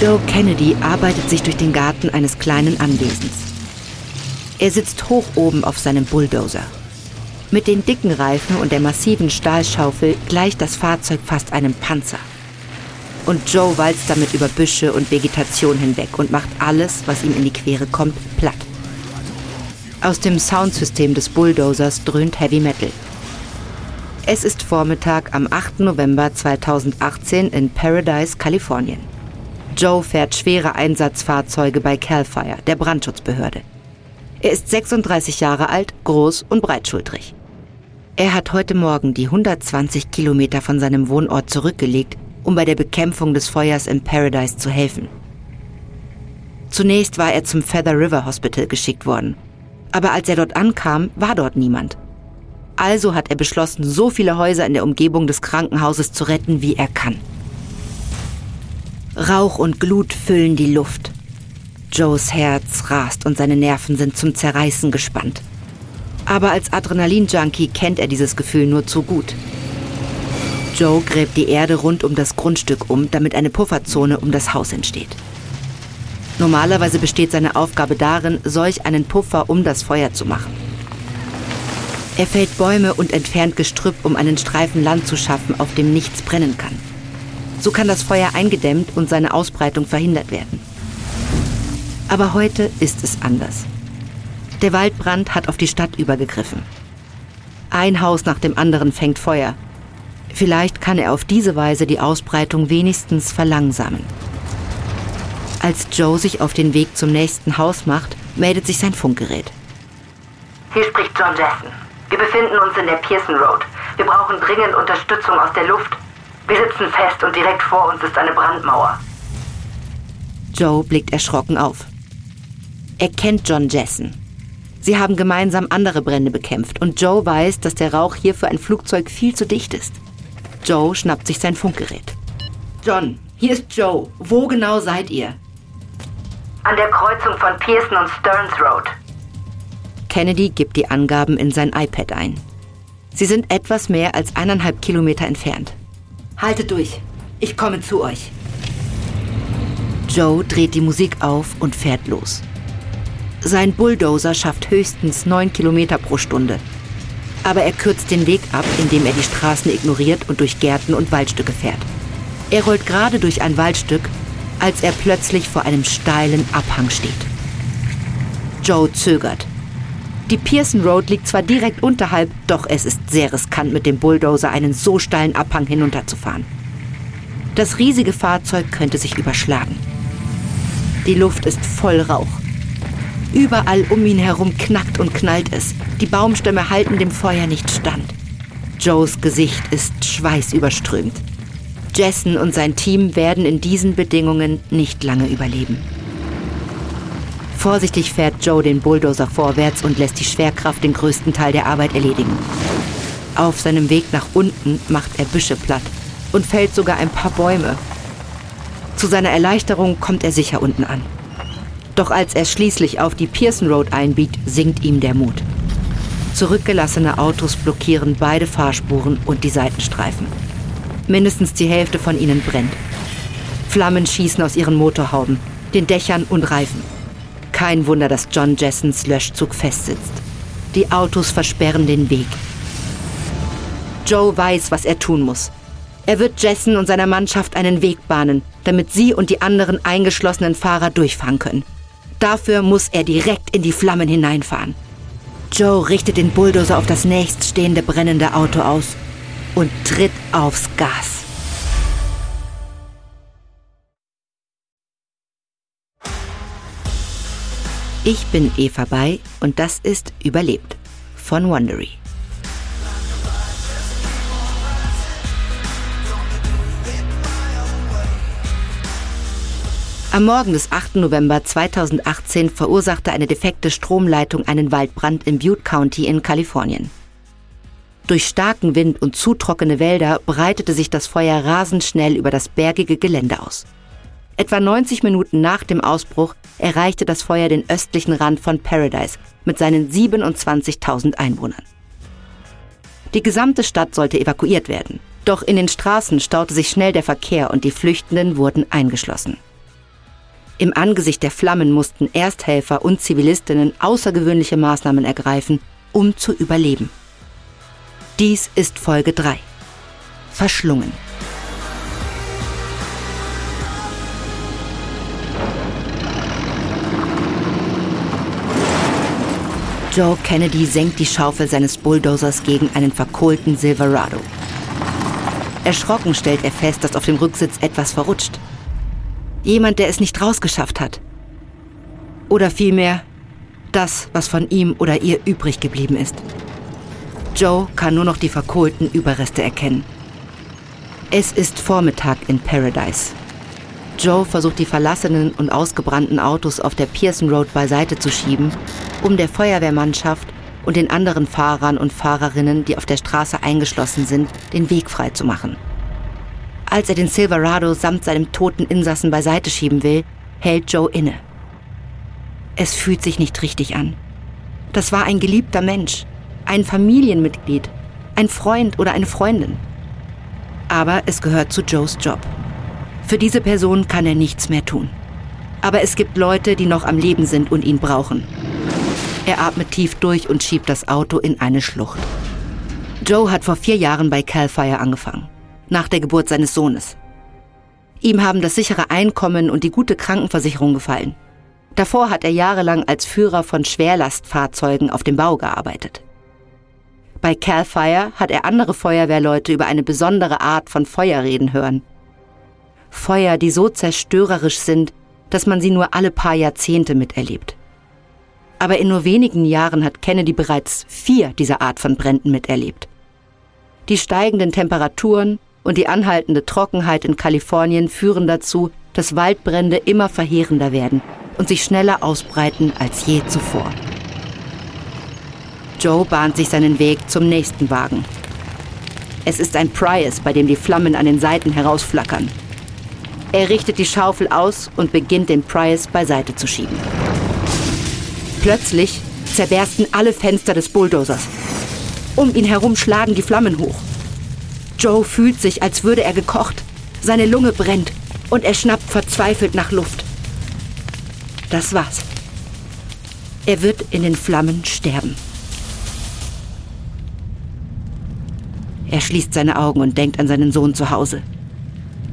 Joe Kennedy arbeitet sich durch den Garten eines kleinen Anwesens. Er sitzt hoch oben auf seinem Bulldozer. Mit den dicken Reifen und der massiven Stahlschaufel gleicht das Fahrzeug fast einem Panzer. Und Joe walzt damit über Büsche und Vegetation hinweg und macht alles, was ihm in die Quere kommt, platt. Aus dem Soundsystem des Bulldozers dröhnt Heavy Metal. Es ist Vormittag am 8. November 2018 in Paradise, Kalifornien. Joe fährt schwere Einsatzfahrzeuge bei Cal Fire, der Brandschutzbehörde. Er ist 36 Jahre alt, groß und breitschultrig. Er hat heute Morgen die 120 Kilometer von seinem Wohnort zurückgelegt, um bei der Bekämpfung des Feuers in Paradise zu helfen. Zunächst war er zum Feather River Hospital geschickt worden. Aber als er dort ankam, war dort niemand. Also hat er beschlossen, so viele Häuser in der Umgebung des Krankenhauses zu retten, wie er kann. Rauch und Glut füllen die Luft. Joes Herz rast und seine Nerven sind zum Zerreißen gespannt. Aber als Adrenalin-Junkie kennt er dieses Gefühl nur zu gut. Joe gräbt die Erde rund um das Grundstück um, damit eine Pufferzone um das Haus entsteht. Normalerweise besteht seine Aufgabe darin, solch einen Puffer um das Feuer zu machen. Er fällt Bäume und entfernt Gestrüpp, um einen Streifen Land zu schaffen, auf dem nichts brennen kann. So kann das Feuer eingedämmt und seine Ausbreitung verhindert werden. Aber heute ist es anders. Der Waldbrand hat auf die Stadt übergegriffen. Ein Haus nach dem anderen fängt Feuer. Vielleicht kann er auf diese Weise die Ausbreitung wenigstens verlangsamen. Als Joe sich auf den Weg zum nächsten Haus macht, meldet sich sein Funkgerät. Hier spricht John Jackson. Wir befinden uns in der Pearson Road. Wir brauchen dringend Unterstützung aus der Luft. Wir sitzen fest und direkt vor uns ist eine Brandmauer. Joe blickt erschrocken auf. Er kennt John Jessen. Sie haben gemeinsam andere Brände bekämpft und Joe weiß, dass der Rauch hier für ein Flugzeug viel zu dicht ist. Joe schnappt sich sein Funkgerät. John, hier ist Joe. Wo genau seid ihr? An der Kreuzung von Pearson und Stearns Road. Kennedy gibt die Angaben in sein iPad ein. Sie sind etwas mehr als eineinhalb Kilometer entfernt. Haltet durch. Ich komme zu euch. Joe dreht die Musik auf und fährt los. Sein Bulldozer schafft höchstens 9 Kilometer pro Stunde. Aber er kürzt den Weg ab, indem er die Straßen ignoriert und durch Gärten und Waldstücke fährt. Er rollt gerade durch ein Waldstück, als er plötzlich vor einem steilen Abhang steht. Joe zögert. Die Pearson Road liegt zwar direkt unterhalb, doch es ist sehr riskant, mit dem Bulldozer einen so steilen Abhang hinunterzufahren. Das riesige Fahrzeug könnte sich überschlagen. Die Luft ist voll Rauch. Überall um ihn herum knackt und knallt es. Die Baumstämme halten dem Feuer nicht stand. Joes Gesicht ist schweißüberströmt. Jessen und sein Team werden in diesen Bedingungen nicht lange überleben. Vorsichtig fährt Joe den Bulldozer vorwärts und lässt die Schwerkraft den größten Teil der Arbeit erledigen. Auf seinem Weg nach unten macht er Büsche platt und fällt sogar ein paar Bäume. Zu seiner Erleichterung kommt er sicher unten an. Doch als er schließlich auf die Pearson Road einbiegt, sinkt ihm der Mut. Zurückgelassene Autos blockieren beide Fahrspuren und die Seitenstreifen. Mindestens die Hälfte von ihnen brennt. Flammen schießen aus ihren Motorhauben, den Dächern und Reifen. Kein Wunder, dass John Jessens Löschzug festsitzt. Die Autos versperren den Weg. Joe weiß, was er tun muss. Er wird Jessen und seiner Mannschaft einen Weg bahnen, damit sie und die anderen eingeschlossenen Fahrer durchfahren können. Dafür muss er direkt in die Flammen hineinfahren. Joe richtet den Bulldozer auf das nächststehende brennende Auto aus und tritt aufs Gas. Ich bin Eva Bay und das ist Überlebt von Wondery. Am Morgen des 8. November 2018 verursachte eine defekte Stromleitung einen Waldbrand im Butte County in Kalifornien. Durch starken Wind und zu trockene Wälder breitete sich das Feuer rasend schnell über das bergige Gelände aus. Etwa 90 Minuten nach dem Ausbruch erreichte das Feuer den östlichen Rand von Paradise mit seinen 27.000 Einwohnern. Die gesamte Stadt sollte evakuiert werden. Doch in den Straßen staute sich schnell der Verkehr und die Flüchtenden wurden eingeschlossen. Im Angesicht der Flammen mussten Ersthelfer und Zivilistinnen außergewöhnliche Maßnahmen ergreifen, um zu überleben. Dies ist Folge 3. Verschlungen. Joe Kennedy senkt die Schaufel seines Bulldozers gegen einen verkohlten Silverado. Erschrocken stellt er fest, dass auf dem Rücksitz etwas verrutscht. Jemand, der es nicht rausgeschafft hat. Oder vielmehr das, was von ihm oder ihr übrig geblieben ist. Joe kann nur noch die verkohlten Überreste erkennen. Es ist Vormittag in Paradise. Joe versucht die verlassenen und ausgebrannten Autos auf der Pearson Road beiseite zu schieben, um der Feuerwehrmannschaft und den anderen Fahrern und Fahrerinnen, die auf der Straße eingeschlossen sind, den Weg frei zu machen. Als er den Silverado samt seinem toten Insassen beiseite schieben will, hält Joe inne. Es fühlt sich nicht richtig an. Das war ein geliebter Mensch, ein Familienmitglied, ein Freund oder eine Freundin. Aber es gehört zu Joes Job. Für diese Person kann er nichts mehr tun. Aber es gibt Leute, die noch am Leben sind und ihn brauchen. Er atmet tief durch und schiebt das Auto in eine Schlucht. Joe hat vor vier Jahren bei Cal Fire angefangen, nach der Geburt seines Sohnes. Ihm haben das sichere Einkommen und die gute Krankenversicherung gefallen. Davor hat er jahrelang als Führer von Schwerlastfahrzeugen auf dem Bau gearbeitet. Bei Cal Fire hat er andere Feuerwehrleute über eine besondere Art von Feuer reden hören – Feuer, die so zerstörerisch sind, dass man sie nur alle paar Jahrzehnte miterlebt. Aber in nur wenigen Jahren hat Kennedy bereits vier dieser Art von Bränden miterlebt. Die steigenden Temperaturen und die anhaltende Trockenheit in Kalifornien führen dazu, dass Waldbrände immer verheerender werden und sich schneller ausbreiten als je zuvor. Joe bahnt sich seinen Weg zum nächsten Wagen. Es ist ein Prius, bei dem die Flammen an den Seiten herausflackern. Er richtet die Schaufel aus und beginnt den Prius beiseite zu schieben. Plötzlich zerbersten alle Fenster des Bulldozers. Um ihn herum schlagen die Flammen hoch. Joe fühlt sich, als würde er gekocht. Seine Lunge brennt und er schnappt verzweifelt nach Luft. Das war's. Er wird in den Flammen sterben. Er schließt seine Augen und denkt an seinen Sohn zu Hause.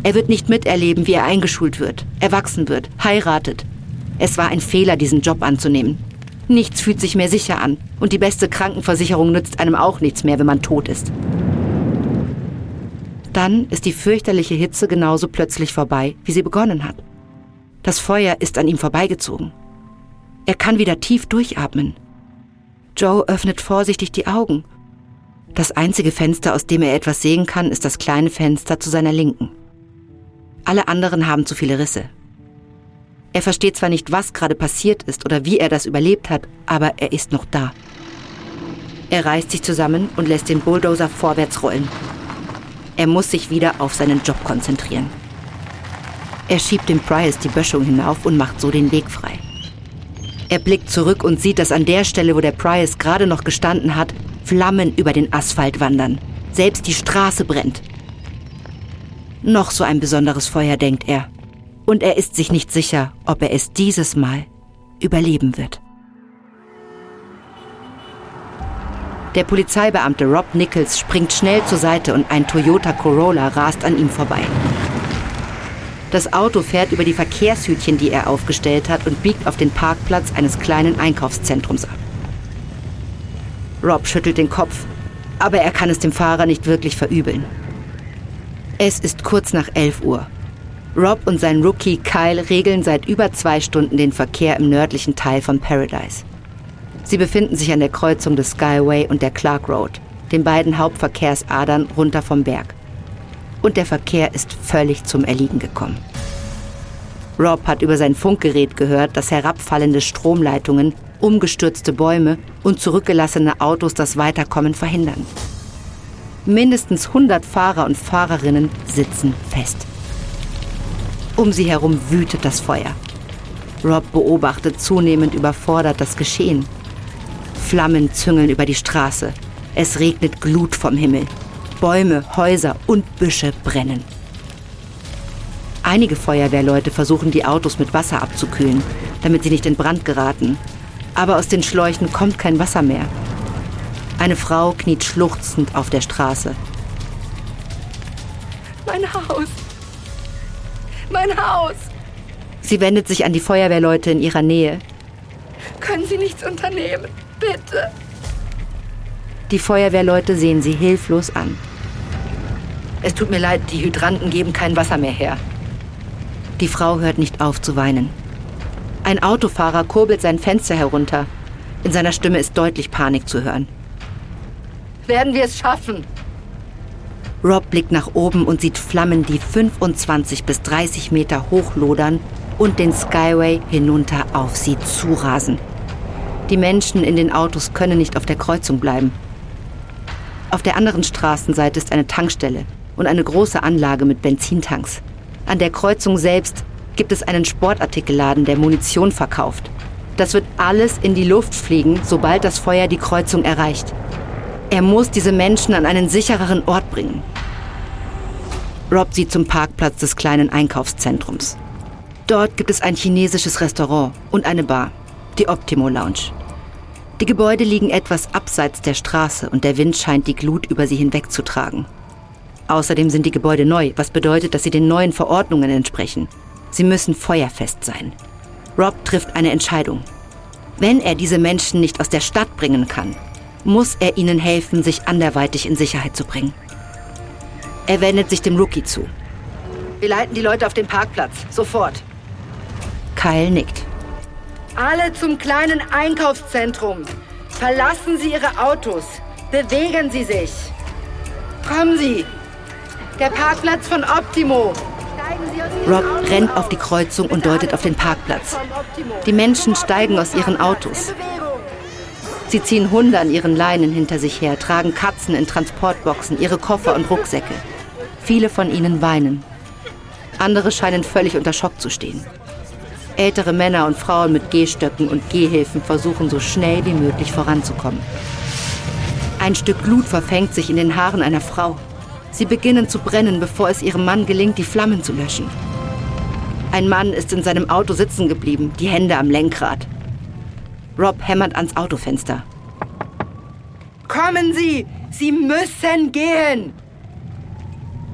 Er wird nicht miterleben, wie er eingeschult wird, erwachsen wird, heiratet. Es war ein Fehler, diesen Job anzunehmen. Nichts fühlt sich mehr sicher an und die beste Krankenversicherung nützt einem auch nichts mehr, wenn man tot ist. Dann ist die fürchterliche Hitze genauso plötzlich vorbei, wie sie begonnen hat. Das Feuer ist an ihm vorbeigezogen. Er kann wieder tief durchatmen. Joe öffnet vorsichtig die Augen. Das einzige Fenster, aus dem er etwas sehen kann, ist das kleine Fenster zu seiner Linken. Alle anderen haben zu viele Risse. Er versteht zwar nicht, was gerade passiert ist oder wie er das überlebt hat, aber er ist noch da. Er reißt sich zusammen und lässt den Bulldozer vorwärts rollen. Er muss sich wieder auf seinen Job konzentrieren. Er schiebt dem Prius die Böschung hinauf und macht so den Weg frei. Er blickt zurück und sieht, dass an der Stelle, wo der Prius gerade noch gestanden hat, Flammen über den Asphalt wandern. Selbst die Straße brennt. Noch so ein besonderes Feuer, denkt er. Und er ist sich nicht sicher, ob er es dieses Mal überleben wird. Der Polizeibeamte Rob Nichols springt schnell zur Seite und ein Toyota Corolla rast an ihm vorbei. Das Auto fährt über die Verkehrshütchen, die er aufgestellt hat, und biegt auf den Parkplatz eines kleinen Einkaufszentrums ab. Rob schüttelt den Kopf, aber er kann es dem Fahrer nicht wirklich verübeln. Es ist kurz nach 11 Uhr. Rob und sein Rookie Kyle regeln seit über zwei Stunden den Verkehr im nördlichen Teil von Paradise. Sie befinden sich an der Kreuzung des Skyway und der Clark Road, den beiden Hauptverkehrsadern runter vom Berg. Und der Verkehr ist völlig zum Erliegen gekommen. Rob hat über sein Funkgerät gehört, dass herabfallende Stromleitungen, umgestürzte Bäume und zurückgelassene Autos das Weiterkommen verhindern. Mindestens 100 Fahrer und Fahrerinnen sitzen fest. Um sie herum wütet das Feuer. Rob beobachtet zunehmend überfordert das Geschehen. Flammen züngeln über die Straße. Es regnet Glut vom Himmel. Bäume, Häuser und Büsche brennen. Einige Feuerwehrleute versuchen die Autos mit Wasser abzukühlen, damit sie nicht in Brand geraten. Aber aus den Schläuchen kommt kein Wasser mehr. Eine Frau kniet schluchzend auf der Straße. Mein Haus. Mein Haus. Sie wendet sich an die Feuerwehrleute in ihrer Nähe. Können Sie nichts unternehmen? Bitte. Die Feuerwehrleute sehen sie hilflos an. Es tut mir leid, die Hydranten geben kein Wasser mehr her. Die Frau hört nicht auf zu weinen. Ein Autofahrer kurbelt sein Fenster herunter. In seiner Stimme ist deutlich Panik zu hören. Werden wir es schaffen? Rob blickt nach oben und sieht Flammen, die 25 bis 30 Meter hochlodern und den Skyway hinunter auf sie zurasen. Die Menschen in den Autos können nicht auf der Kreuzung bleiben. Auf der anderen Straßenseite ist eine Tankstelle und eine große Anlage mit Benzintanks. An der Kreuzung selbst gibt es einen Sportartikelladen, der Munition verkauft. Das wird alles in die Luft fliegen, sobald das Feuer die Kreuzung erreicht. Er muss diese Menschen an einen sichereren Ort bringen. Rob sieht zum Parkplatz des kleinen Einkaufszentrums. Dort gibt es ein chinesisches Restaurant und eine Bar, die Optimo Lounge. Die Gebäude liegen etwas abseits der Straße und der Wind scheint die Glut über sie hinwegzutragen. Außerdem sind die Gebäude neu, was bedeutet, dass sie den neuen Verordnungen entsprechen. Sie müssen feuerfest sein. Rob trifft eine Entscheidung. Wenn er diese Menschen nicht aus der Stadt bringen kann, muss er ihnen helfen, sich anderweitig in Sicherheit zu bringen. Er wendet sich dem Rookie zu. Wir leiten die Leute auf den Parkplatz. Sofort. Kyle nickt. Alle zum kleinen Einkaufszentrum. Verlassen Sie Ihre Autos. Bewegen Sie sich. Kommen Sie. Der Parkplatz von Optimo. Rob rennt auf die Kreuzung und deutet auf den Parkplatz. Die Menschen steigen aus ihren Autos. Sie ziehen Hunde an ihren Leinen hinter sich her, tragen Katzen in Transportboxen, ihre Koffer und Rucksäcke. Viele von ihnen weinen. Andere scheinen völlig unter Schock zu stehen. Ältere Männer und Frauen mit Gehstöcken und Gehhilfen versuchen so schnell wie möglich voranzukommen. Ein Stück Glut verfängt sich in den Haaren einer Frau. Sie beginnen zu brennen, bevor es ihrem Mann gelingt, die Flammen zu löschen. Ein Mann ist in seinem Auto sitzen geblieben, die Hände am Lenkrad. Rob hämmert ans Autofenster. Kommen Sie! Sie müssen gehen!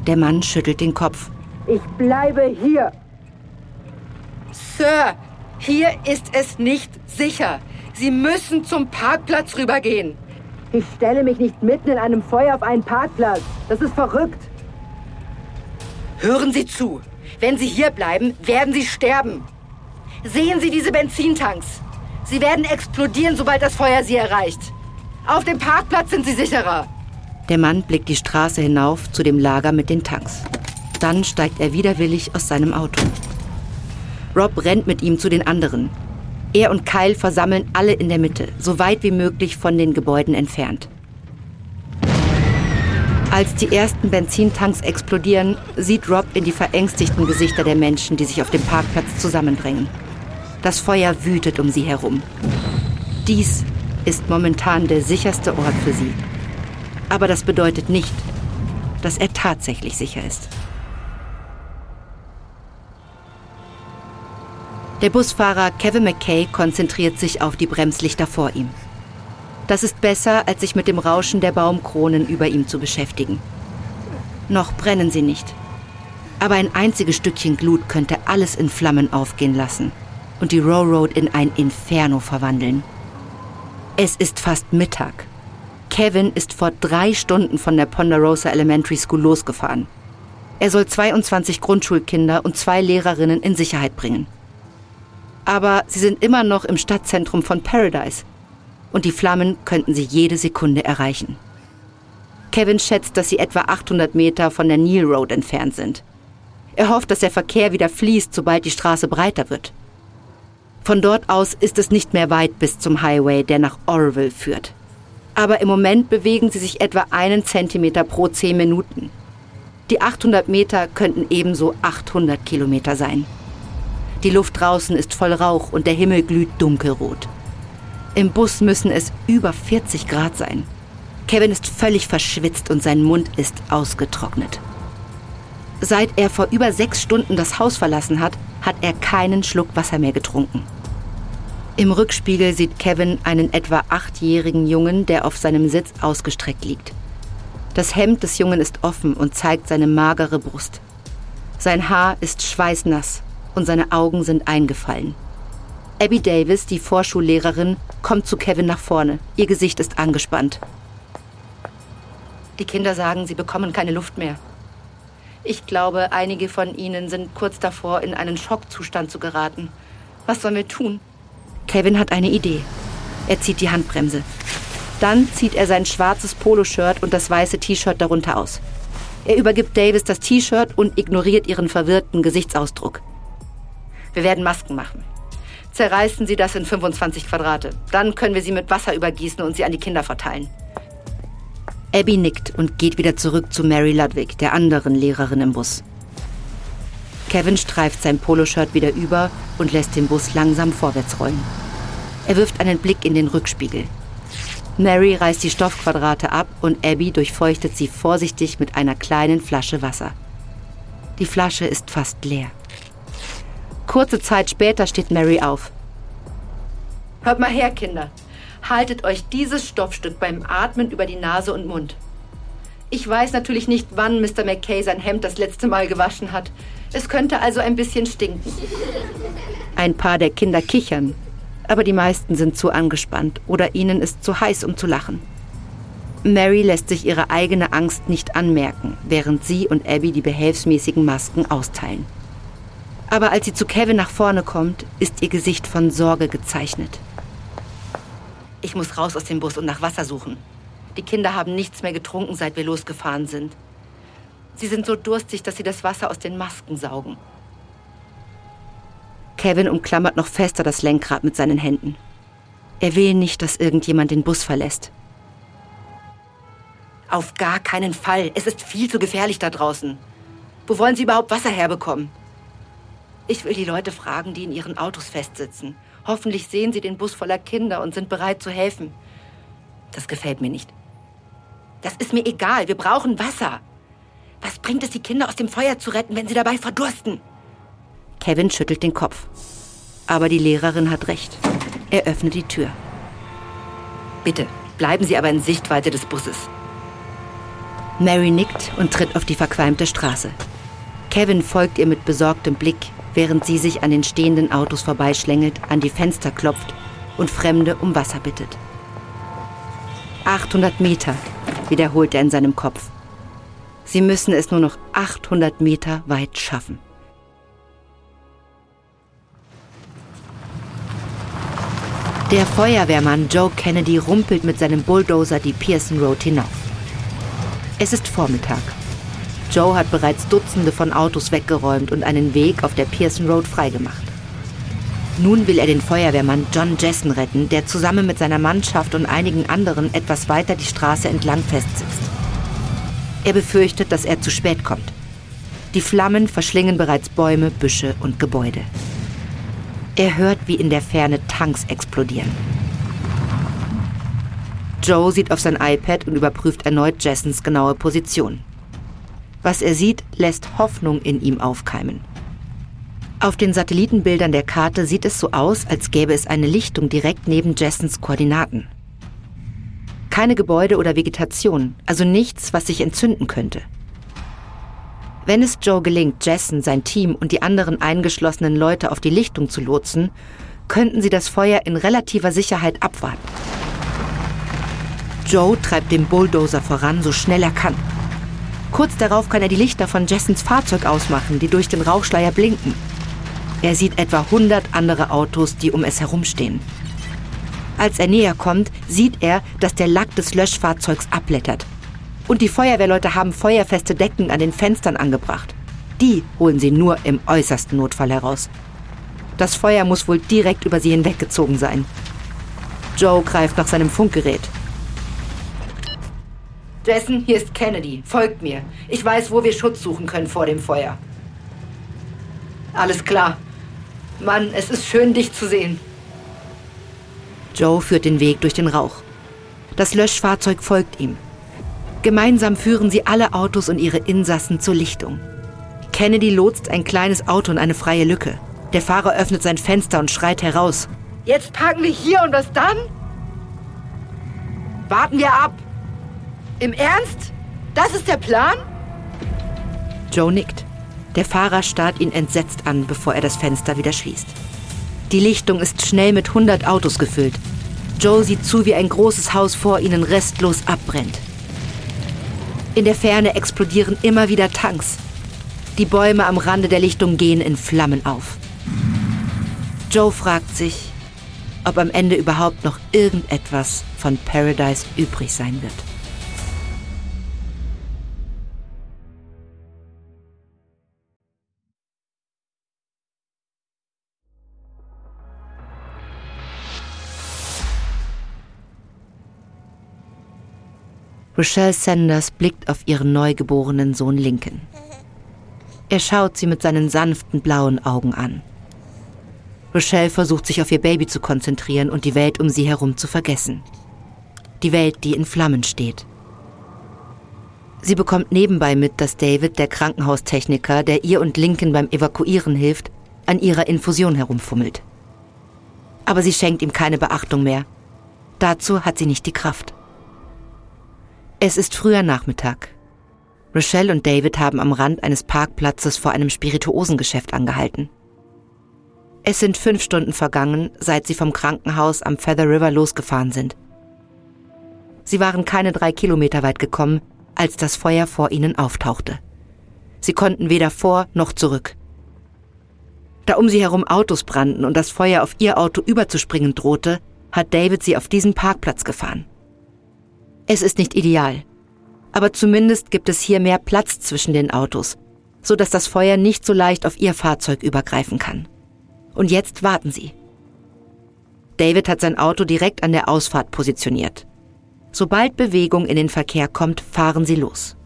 Der Mann schüttelt den Kopf. Ich bleibe hier. Sir, hier ist es nicht sicher. Sie müssen zum Parkplatz rübergehen. Ich stelle mich nicht mitten in einem Feuer auf einen Parkplatz. Das ist verrückt. Hören Sie zu. Wenn Sie hier bleiben, werden Sie sterben. Sehen Sie diese Benzintanks. Sie werden explodieren, sobald das Feuer sie erreicht. Auf dem Parkplatz sind sie sicherer. Der Mann blickt die Straße hinauf zu dem Lager mit den Tanks. Dann steigt er widerwillig aus seinem Auto. Rob rennt mit ihm zu den anderen. Er und Kyle versammeln alle in der Mitte, so weit wie möglich von den Gebäuden entfernt. Als die ersten Benzintanks explodieren, sieht Rob in die verängstigten Gesichter der Menschen, die sich auf dem Parkplatz zusammendrängen. Das Feuer wütet um sie herum. Dies ist momentan der sicherste Ort für sie. Aber das bedeutet nicht, dass er tatsächlich sicher ist. Der Busfahrer Kevin McKay konzentriert sich auf die Bremslichter vor ihm. Das ist besser, als sich mit dem Rauschen der Baumkronen über ihm zu beschäftigen. Noch brennen sie nicht. Aber ein einziges Stückchen Glut könnte alles in Flammen aufgehen lassen und die Railroad in ein Inferno verwandeln. Es ist fast Mittag. Kevin ist vor drei Stunden von der Ponderosa Elementary School losgefahren. Er soll 22 Grundschulkinder und zwei Lehrerinnen in Sicherheit bringen. Aber sie sind immer noch im Stadtzentrum von Paradise und die Flammen könnten sie jede Sekunde erreichen. Kevin schätzt, dass sie etwa 800 Meter von der Neil Road entfernt sind. Er hofft, dass der Verkehr wieder fließt, sobald die Straße breiter wird. Von dort aus ist es nicht mehr weit bis zum Highway, der nach Orville führt. Aber im Moment bewegen sie sich etwa einen Zentimeter pro zehn Minuten. Die 800 Meter könnten ebenso 800 Kilometer sein. Die Luft draußen ist voll Rauch und der Himmel glüht dunkelrot. Im Bus müssen es über 40 Grad sein. Kevin ist völlig verschwitzt und sein Mund ist ausgetrocknet. Seit er vor über sechs Stunden das Haus verlassen hat, hat er keinen Schluck Wasser mehr getrunken. Im Rückspiegel sieht Kevin einen etwa achtjährigen Jungen, der auf seinem Sitz ausgestreckt liegt. Das Hemd des Jungen ist offen und zeigt seine magere Brust. Sein Haar ist schweißnass und seine Augen sind eingefallen. Abby Davis, die Vorschullehrerin, kommt zu Kevin nach vorne. Ihr Gesicht ist angespannt. Die Kinder sagen, sie bekommen keine Luft mehr. Ich glaube, einige von ihnen sind kurz davor, in einen Schockzustand zu geraten. Was sollen wir tun? Kevin hat eine Idee. Er zieht die Handbremse. Dann zieht er sein schwarzes Poloshirt und das weiße T-Shirt darunter aus. Er übergibt Davis das T-Shirt und ignoriert ihren verwirrten Gesichtsausdruck. Wir werden Masken machen. Zerreißen Sie das in 25 Quadrate. Dann können wir sie mit Wasser übergießen und sie an die Kinder verteilen. Abby nickt und geht wieder zurück zu Mary Ludwig, der anderen Lehrerin im Bus. Kevin streift sein Poloshirt wieder über und lässt den Bus langsam vorwärts rollen. Er wirft einen Blick in den Rückspiegel. Mary reißt die Stoffquadrate ab und Abby durchfeuchtet sie vorsichtig mit einer kleinen Flasche Wasser. Die Flasche ist fast leer. Kurze Zeit später steht Mary auf. Hört mal her, Kinder haltet euch dieses Stoffstück beim Atmen über die Nase und Mund. Ich weiß natürlich nicht, wann Mr. McKay sein Hemd das letzte Mal gewaschen hat. Es könnte also ein bisschen stinken. Ein paar der Kinder kichern, aber die meisten sind zu angespannt oder ihnen ist zu heiß, um zu lachen. Mary lässt sich ihre eigene Angst nicht anmerken, während sie und Abby die behelfsmäßigen Masken austeilen. Aber als sie zu Kevin nach vorne kommt, ist ihr Gesicht von Sorge gezeichnet. Ich muss raus aus dem Bus und nach Wasser suchen. Die Kinder haben nichts mehr getrunken, seit wir losgefahren sind. Sie sind so durstig, dass sie das Wasser aus den Masken saugen. Kevin umklammert noch fester das Lenkrad mit seinen Händen. Er will nicht, dass irgendjemand den Bus verlässt. Auf gar keinen Fall. Es ist viel zu gefährlich da draußen. Wo wollen Sie überhaupt Wasser herbekommen? Ich will die Leute fragen, die in ihren Autos festsitzen Hoffentlich sehen sie den Bus voller Kinder und sind bereit zu helfen. Das gefällt mir nicht. Das ist mir egal. Wir brauchen Wasser. Was bringt es, die Kinder aus dem Feuer zu retten, wenn sie dabei verdursten? Kevin schüttelt den Kopf. Aber die Lehrerin hat recht. Er öffnet die Tür. Bitte, bleiben Sie aber in Sichtweite des Busses. Mary nickt und tritt auf die verqualmte Straße. Kevin folgt ihr mit besorgtem Blick, während sie sich an den stehenden Autos vorbeischlängelt, an die Fenster klopft und Fremde um Wasser bittet. 800 Meter, wiederholt er in seinem Kopf. Sie müssen es nur noch 800 Meter weit schaffen. Der Feuerwehrmann Joe Kennedy rumpelt mit seinem Bulldozer die Pearson Road hinauf. Es ist Vormittag Joe hat bereits Dutzende von Autos weggeräumt und einen Weg auf der Pearson Road freigemacht. Nun will er den Feuerwehrmann John Jessen retten, der zusammen mit seiner Mannschaft und einigen anderen etwas weiter die Straße entlang festsitzt. Er befürchtet, dass er zu spät kommt. Die Flammen verschlingen bereits Bäume, Büsche und Gebäude. Er hört, wie in der Ferne Tanks explodieren. Joe sieht auf sein iPad und überprüft erneut Jessens genaue Position. Was er sieht, lässt Hoffnung in ihm aufkeimen. Auf den Satellitenbildern der Karte sieht es so aus, als gäbe es eine Lichtung direkt neben Jessens Koordinaten. Keine Gebäude oder Vegetation, also nichts, was sich entzünden könnte. Wenn es Joe gelingt, Jessen, sein Team und die anderen eingeschlossenen Leute auf die Lichtung zu lotsen, könnten sie das Feuer in relativer Sicherheit abwarten. Joe treibt den Bulldozer voran, so schnell er kann. Kurz darauf kann er die Lichter von Jessens Fahrzeug ausmachen, die durch den Rauchschleier blinken. Er sieht etwa 100 andere Autos, die um es herumstehen. Als er näher kommt, sieht er, dass der Lack des Löschfahrzeugs abblättert. Und die Feuerwehrleute haben feuerfeste Decken an den Fenstern angebracht. Die holen sie nur im äußersten Notfall heraus. Das Feuer muss wohl direkt über sie hinweggezogen sein. Joe greift nach seinem Funkgerät. Jason, hier ist Kennedy. Folgt mir. Ich weiß, wo wir Schutz suchen können vor dem Feuer. Alles klar. Mann, es ist schön, dich zu sehen. Joe führt den Weg durch den Rauch. Das Löschfahrzeug folgt ihm. Gemeinsam führen sie alle Autos und ihre Insassen zur Lichtung. Kennedy lotst ein kleines Auto in eine freie Lücke. Der Fahrer öffnet sein Fenster und schreit heraus. Jetzt parken wir hier und was dann? Warten wir ab. Im Ernst? Das ist der Plan? Joe nickt. Der Fahrer starrt ihn entsetzt an, bevor er das Fenster wieder schließt. Die Lichtung ist schnell mit 100 Autos gefüllt. Joe sieht zu, wie ein großes Haus vor ihnen restlos abbrennt. In der Ferne explodieren immer wieder Tanks. Die Bäume am Rande der Lichtung gehen in Flammen auf. Joe fragt sich, ob am Ende überhaupt noch irgendetwas von Paradise übrig sein wird. Rochelle Sanders blickt auf ihren neugeborenen Sohn Lincoln. Er schaut sie mit seinen sanften blauen Augen an. Rochelle versucht sich auf ihr Baby zu konzentrieren und die Welt um sie herum zu vergessen. Die Welt, die in Flammen steht. Sie bekommt nebenbei mit, dass David, der Krankenhaustechniker, der ihr und Lincoln beim Evakuieren hilft, an ihrer Infusion herumfummelt. Aber sie schenkt ihm keine Beachtung mehr. Dazu hat sie nicht die Kraft. Es ist früher Nachmittag. Rochelle und David haben am Rand eines Parkplatzes vor einem Spirituosengeschäft angehalten. Es sind fünf Stunden vergangen, seit sie vom Krankenhaus am Feather River losgefahren sind. Sie waren keine drei Kilometer weit gekommen, als das Feuer vor ihnen auftauchte. Sie konnten weder vor noch zurück. Da um sie herum Autos brannten und das Feuer auf ihr Auto überzuspringen drohte, hat David sie auf diesen Parkplatz gefahren. Es ist nicht ideal. Aber zumindest gibt es hier mehr Platz zwischen den Autos, so dass das Feuer nicht so leicht auf ihr Fahrzeug übergreifen kann. Und jetzt warten sie. David hat sein Auto direkt an der Ausfahrt positioniert. Sobald Bewegung in den Verkehr kommt, fahren sie los.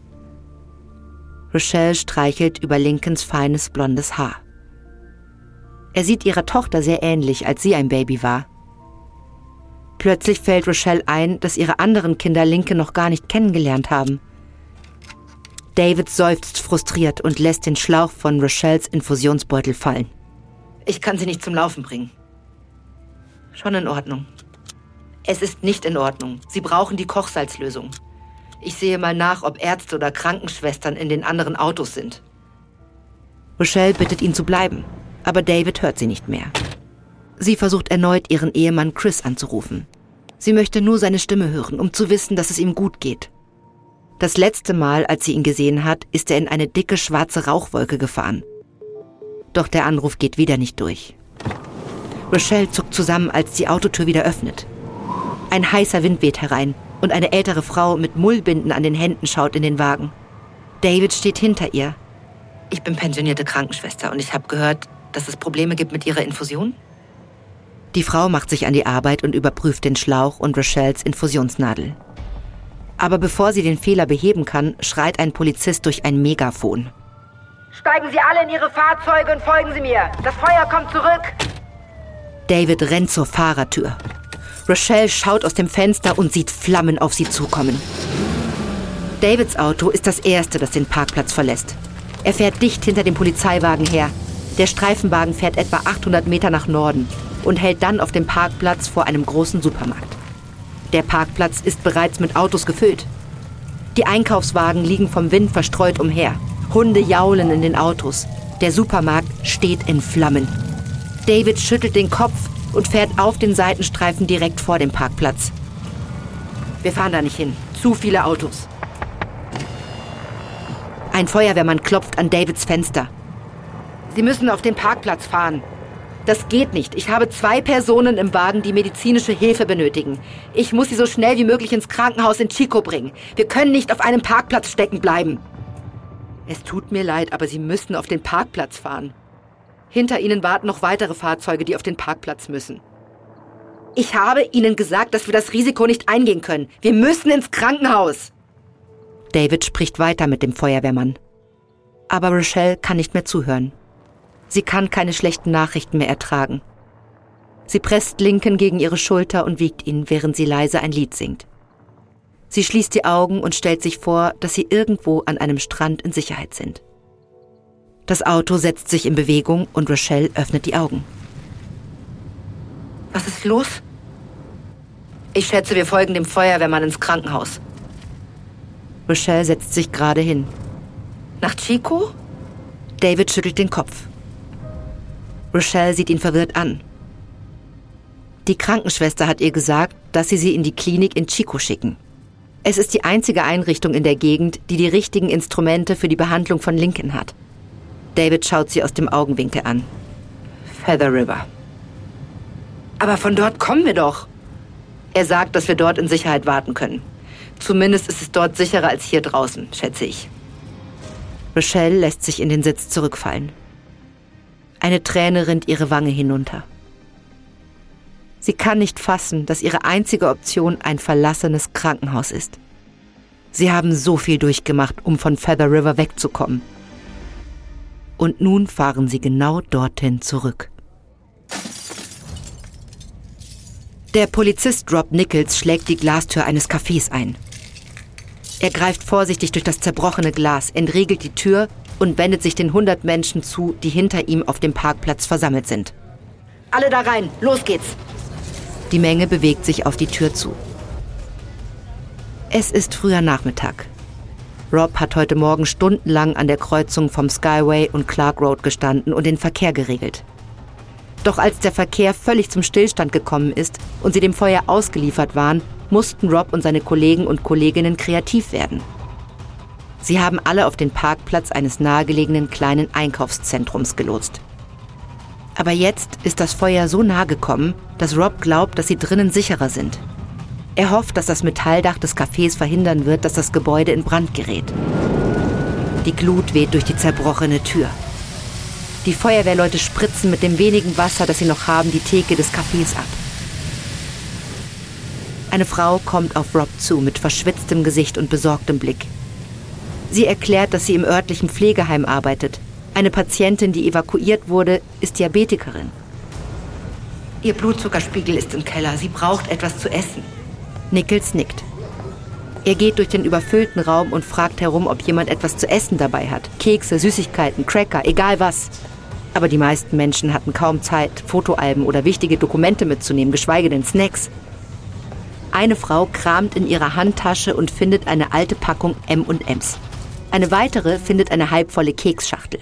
Rochelle streichelt über Lincolns feines blondes Haar. Er sieht ihrer Tochter sehr ähnlich, als sie ein Baby war. Plötzlich fällt Rochelle ein, dass ihre anderen Kinder Linke noch gar nicht kennengelernt haben. David seufzt frustriert und lässt den Schlauch von Rochelles Infusionsbeutel fallen. Ich kann sie nicht zum Laufen bringen. Schon in Ordnung. Es ist nicht in Ordnung. Sie brauchen die Kochsalzlösung. Ich sehe mal nach, ob Ärzte oder Krankenschwestern in den anderen Autos sind. Rochelle bittet ihn zu bleiben, aber David hört sie nicht mehr. Sie versucht erneut, ihren Ehemann Chris anzurufen. Sie möchte nur seine Stimme hören, um zu wissen, dass es ihm gut geht. Das letzte Mal, als sie ihn gesehen hat, ist er in eine dicke schwarze Rauchwolke gefahren. Doch der Anruf geht wieder nicht durch. Rochelle zuckt zusammen, als die Autotür wieder öffnet. Ein heißer Wind weht herein und eine ältere Frau mit Mullbinden an den Händen schaut in den Wagen. David steht hinter ihr. Ich bin pensionierte Krankenschwester und ich habe gehört, dass es Probleme gibt mit ihrer Infusion. Die Frau macht sich an die Arbeit und überprüft den Schlauch und Rochelles Infusionsnadel. Aber bevor sie den Fehler beheben kann, schreit ein Polizist durch ein Megafon. Steigen Sie alle in Ihre Fahrzeuge und folgen Sie mir. Das Feuer kommt zurück. David rennt zur Fahrertür. Rochelle schaut aus dem Fenster und sieht Flammen auf sie zukommen. Davids Auto ist das erste, das den Parkplatz verlässt. Er fährt dicht hinter dem Polizeiwagen her. Der Streifenwagen fährt etwa 800 Meter nach Norden und hält dann auf dem Parkplatz vor einem großen Supermarkt. Der Parkplatz ist bereits mit Autos gefüllt. Die Einkaufswagen liegen vom Wind verstreut umher. Hunde jaulen in den Autos. Der Supermarkt steht in Flammen. David schüttelt den Kopf und fährt auf den Seitenstreifen direkt vor dem Parkplatz. Wir fahren da nicht hin. Zu viele Autos. Ein Feuerwehrmann klopft an Davids Fenster. Sie müssen auf den Parkplatz fahren. Das geht nicht. Ich habe zwei Personen im Wagen, die medizinische Hilfe benötigen. Ich muss sie so schnell wie möglich ins Krankenhaus in Chico bringen. Wir können nicht auf einem Parkplatz stecken bleiben. Es tut mir leid, aber Sie müssen auf den Parkplatz fahren. Hinter Ihnen warten noch weitere Fahrzeuge, die auf den Parkplatz müssen. Ich habe Ihnen gesagt, dass wir das Risiko nicht eingehen können. Wir müssen ins Krankenhaus. David spricht weiter mit dem Feuerwehrmann. Aber Rochelle kann nicht mehr zuhören. Sie kann keine schlechten Nachrichten mehr ertragen. Sie presst Lincoln gegen ihre Schulter und wiegt ihn, während sie leise ein Lied singt. Sie schließt die Augen und stellt sich vor, dass sie irgendwo an einem Strand in Sicherheit sind. Das Auto setzt sich in Bewegung und Rochelle öffnet die Augen. Was ist los? Ich schätze, wir folgen dem Feuerwehrmann ins Krankenhaus. Rochelle setzt sich gerade hin. Nach Chico? David schüttelt den Kopf. Rochelle sieht ihn verwirrt an. Die Krankenschwester hat ihr gesagt, dass sie sie in die Klinik in Chico schicken. Es ist die einzige Einrichtung in der Gegend, die die richtigen Instrumente für die Behandlung von Lincoln hat. David schaut sie aus dem Augenwinkel an. Feather River. Aber von dort kommen wir doch. Er sagt, dass wir dort in Sicherheit warten können. Zumindest ist es dort sicherer als hier draußen, schätze ich. Rochelle lässt sich in den Sitz zurückfallen. Eine Träne rinnt ihre Wange hinunter. Sie kann nicht fassen, dass ihre einzige Option ein verlassenes Krankenhaus ist. Sie haben so viel durchgemacht, um von Feather River wegzukommen. Und nun fahren sie genau dorthin zurück. Der Polizist Rob Nichols schlägt die Glastür eines Cafés ein. Er greift vorsichtig durch das zerbrochene Glas, entriegelt die Tür und wendet sich den hundert Menschen zu, die hinter ihm auf dem Parkplatz versammelt sind. Alle da rein, los geht's! Die Menge bewegt sich auf die Tür zu. Es ist früher Nachmittag. Rob hat heute Morgen stundenlang an der Kreuzung vom Skyway und Clark Road gestanden und den Verkehr geregelt. Doch als der Verkehr völlig zum Stillstand gekommen ist und sie dem Feuer ausgeliefert waren, mussten Rob und seine Kollegen und Kolleginnen kreativ werden. Sie haben alle auf den Parkplatz eines nahegelegenen kleinen Einkaufszentrums gelotst. Aber jetzt ist das Feuer so nah gekommen, dass Rob glaubt, dass sie drinnen sicherer sind. Er hofft, dass das Metalldach des Cafés verhindern wird, dass das Gebäude in Brand gerät. Die Glut weht durch die zerbrochene Tür. Die Feuerwehrleute spritzen mit dem wenigen Wasser, das sie noch haben, die Theke des Cafés ab. Eine Frau kommt auf Rob zu mit verschwitztem Gesicht und besorgtem Blick. Sie erklärt, dass sie im örtlichen Pflegeheim arbeitet. Eine Patientin, die evakuiert wurde, ist Diabetikerin. Ihr Blutzuckerspiegel ist im Keller. Sie braucht etwas zu essen. Nichols nickt. Er geht durch den überfüllten Raum und fragt herum, ob jemand etwas zu essen dabei hat. Kekse, Süßigkeiten, Cracker, egal was. Aber die meisten Menschen hatten kaum Zeit, Fotoalben oder wichtige Dokumente mitzunehmen, geschweige denn Snacks. Eine Frau kramt in ihrer Handtasche und findet eine alte Packung M&Ms. Eine weitere findet eine halbvolle Keksschachtel.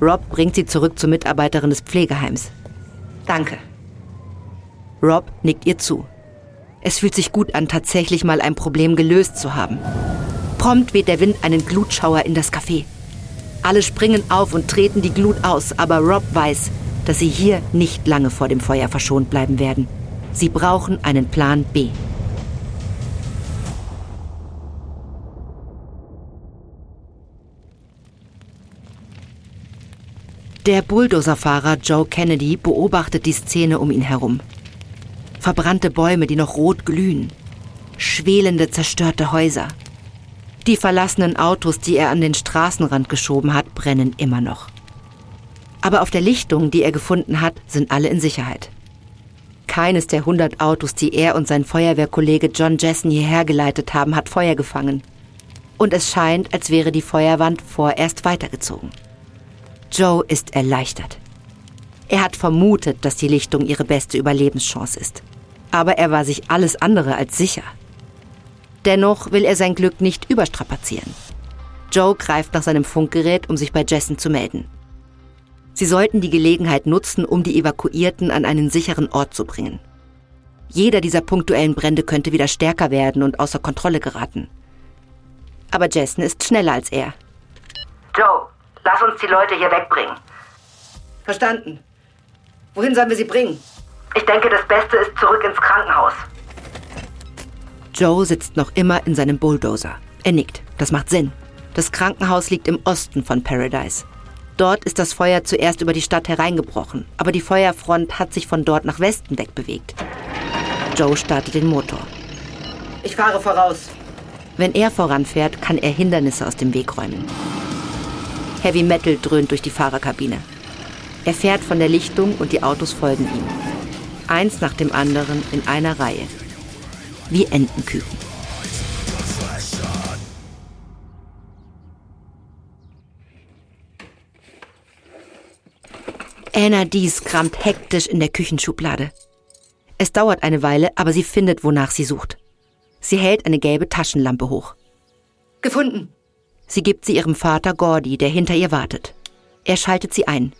Rob bringt sie zurück zur Mitarbeiterin des Pflegeheims. Danke. Rob nickt ihr zu. Es fühlt sich gut an, tatsächlich mal ein Problem gelöst zu haben. Prompt weht der Wind einen Glutschauer in das Café. Alle springen auf und treten die Glut aus, aber Rob weiß, dass sie hier nicht lange vor dem Feuer verschont bleiben werden. Sie brauchen einen Plan B. Der Bulldozerfahrer Joe Kennedy beobachtet die Szene um ihn herum. Verbrannte Bäume, die noch rot glühen. Schwelende, zerstörte Häuser. Die verlassenen Autos, die er an den Straßenrand geschoben hat, brennen immer noch. Aber auf der Lichtung, die er gefunden hat, sind alle in Sicherheit. Keines der hundert Autos, die er und sein Feuerwehrkollege John Jessen hierher geleitet haben, hat Feuer gefangen. Und es scheint, als wäre die Feuerwand vorerst weitergezogen. Joe ist erleichtert. Er hat vermutet, dass die Lichtung ihre beste Überlebenschance ist. Aber er war sich alles andere als sicher. Dennoch will er sein Glück nicht überstrapazieren. Joe greift nach seinem Funkgerät, um sich bei Jessen zu melden. Sie sollten die Gelegenheit nutzen, um die Evakuierten an einen sicheren Ort zu bringen. Jeder dieser punktuellen Brände könnte wieder stärker werden und außer Kontrolle geraten. Aber Jessen ist schneller als er. Joe, Lass uns die Leute hier wegbringen. Verstanden. Wohin sollen wir sie bringen? Ich denke, das Beste ist zurück ins Krankenhaus. Joe sitzt noch immer in seinem Bulldozer. Er nickt. Das macht Sinn. Das Krankenhaus liegt im Osten von Paradise. Dort ist das Feuer zuerst über die Stadt hereingebrochen, aber die Feuerfront hat sich von dort nach Westen wegbewegt. Joe startet den Motor. Ich fahre voraus. Wenn er voranfährt, kann er Hindernisse aus dem Weg räumen. Heavy Metal dröhnt durch die Fahrerkabine. Er fährt von der Lichtung und die Autos folgen ihm. Eins nach dem anderen in einer Reihe. Wie Entenküken. Anna Dies kramt hektisch in der Küchenschublade. Es dauert eine Weile, aber sie findet, wonach sie sucht. Sie hält eine gelbe Taschenlampe hoch. Gefunden. Sie gibt sie ihrem Vater Gordy, der hinter ihr wartet. Er schaltet sie ein.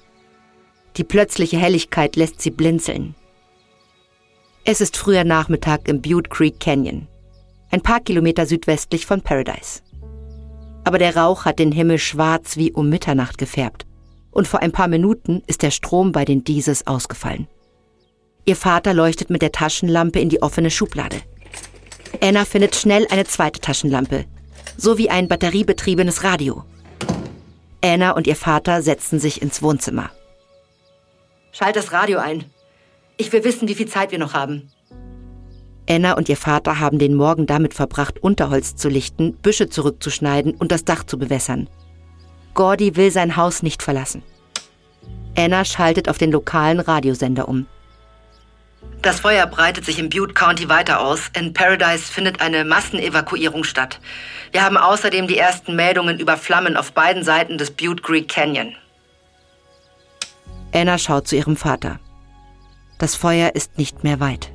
Die plötzliche Helligkeit lässt sie blinzeln. Es ist früher Nachmittag im Butte Creek Canyon, ein paar Kilometer südwestlich von Paradise. Aber der Rauch hat den Himmel schwarz wie um Mitternacht gefärbt und vor ein paar Minuten ist der Strom bei den Dieses ausgefallen. Ihr Vater leuchtet mit der Taschenlampe in die offene Schublade. Anna findet schnell eine zweite Taschenlampe, sowie ein batteriebetriebenes Radio. Anna und ihr Vater setzen sich ins Wohnzimmer. Schalt das Radio ein. Ich will wissen, wie viel Zeit wir noch haben. Anna und ihr Vater haben den Morgen damit verbracht, Unterholz zu lichten, Büsche zurückzuschneiden und das Dach zu bewässern. Gordy will sein Haus nicht verlassen. Anna schaltet auf den lokalen Radiosender um. Das Feuer breitet sich im Butte County weiter aus. In Paradise findet eine Massenevakuierung statt. Wir haben außerdem die ersten Meldungen über Flammen auf beiden Seiten des Butte Creek Canyon. Anna schaut zu ihrem Vater. Das Feuer ist nicht mehr weit.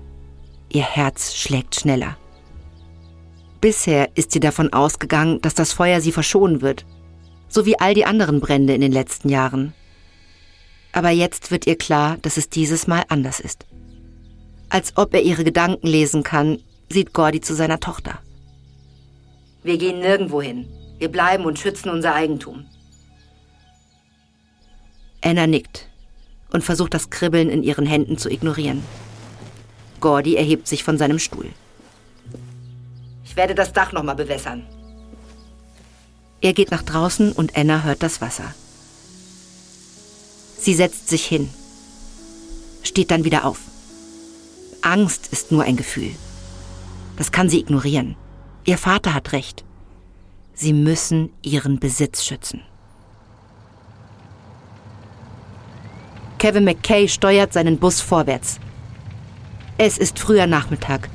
Ihr Herz schlägt schneller. Bisher ist sie davon ausgegangen, dass das Feuer sie verschonen wird, so wie all die anderen Brände in den letzten Jahren. Aber jetzt wird ihr klar, dass es dieses Mal anders ist. Als ob er ihre Gedanken lesen kann, sieht Gordy zu seiner Tochter. Wir gehen nirgendwo hin. Wir bleiben und schützen unser Eigentum. Anna nickt und versucht das Kribbeln in ihren Händen zu ignorieren. Gordy erhebt sich von seinem Stuhl. Ich werde das Dach nochmal bewässern. Er geht nach draußen und Anna hört das Wasser. Sie setzt sich hin, steht dann wieder auf. Angst ist nur ein Gefühl. Das kann sie ignorieren. Ihr Vater hat recht. Sie müssen ihren Besitz schützen. Kevin McKay steuert seinen Bus vorwärts. Es ist früher Nachmittag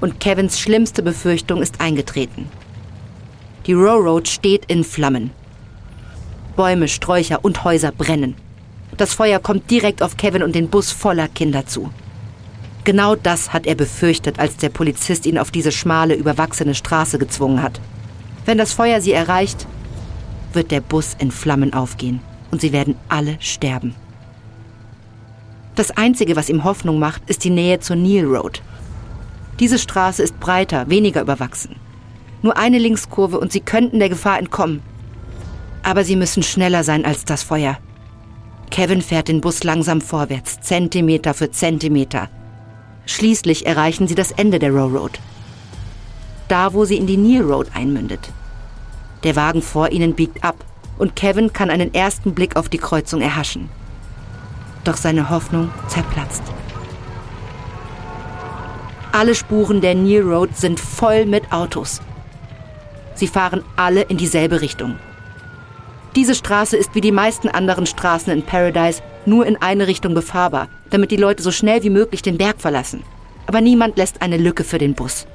und Kevins schlimmste Befürchtung ist eingetreten. Die Railroad steht in Flammen. Bäume, Sträucher und Häuser brennen. Das Feuer kommt direkt auf Kevin und den Bus voller Kinder zu. Genau das hat er befürchtet, als der Polizist ihn auf diese schmale, überwachsene Straße gezwungen hat. Wenn das Feuer sie erreicht, wird der Bus in Flammen aufgehen und sie werden alle sterben. Das Einzige, was ihm Hoffnung macht, ist die Nähe zur Neil Road. Diese Straße ist breiter, weniger überwachsen. Nur eine Linkskurve und sie könnten der Gefahr entkommen. Aber sie müssen schneller sein als das Feuer. Kevin fährt den Bus langsam vorwärts, Zentimeter für Zentimeter. Schließlich erreichen sie das Ende der Railroad. Da, wo sie in die Near Road einmündet. Der Wagen vor ihnen biegt ab und Kevin kann einen ersten Blick auf die Kreuzung erhaschen. Doch seine Hoffnung zerplatzt. Alle Spuren der Near Road sind voll mit Autos. Sie fahren alle in dieselbe Richtung. Diese Straße ist wie die meisten anderen Straßen in Paradise nur in eine Richtung befahrbar, damit die Leute so schnell wie möglich den Berg verlassen. Aber niemand lässt eine Lücke für den Bus.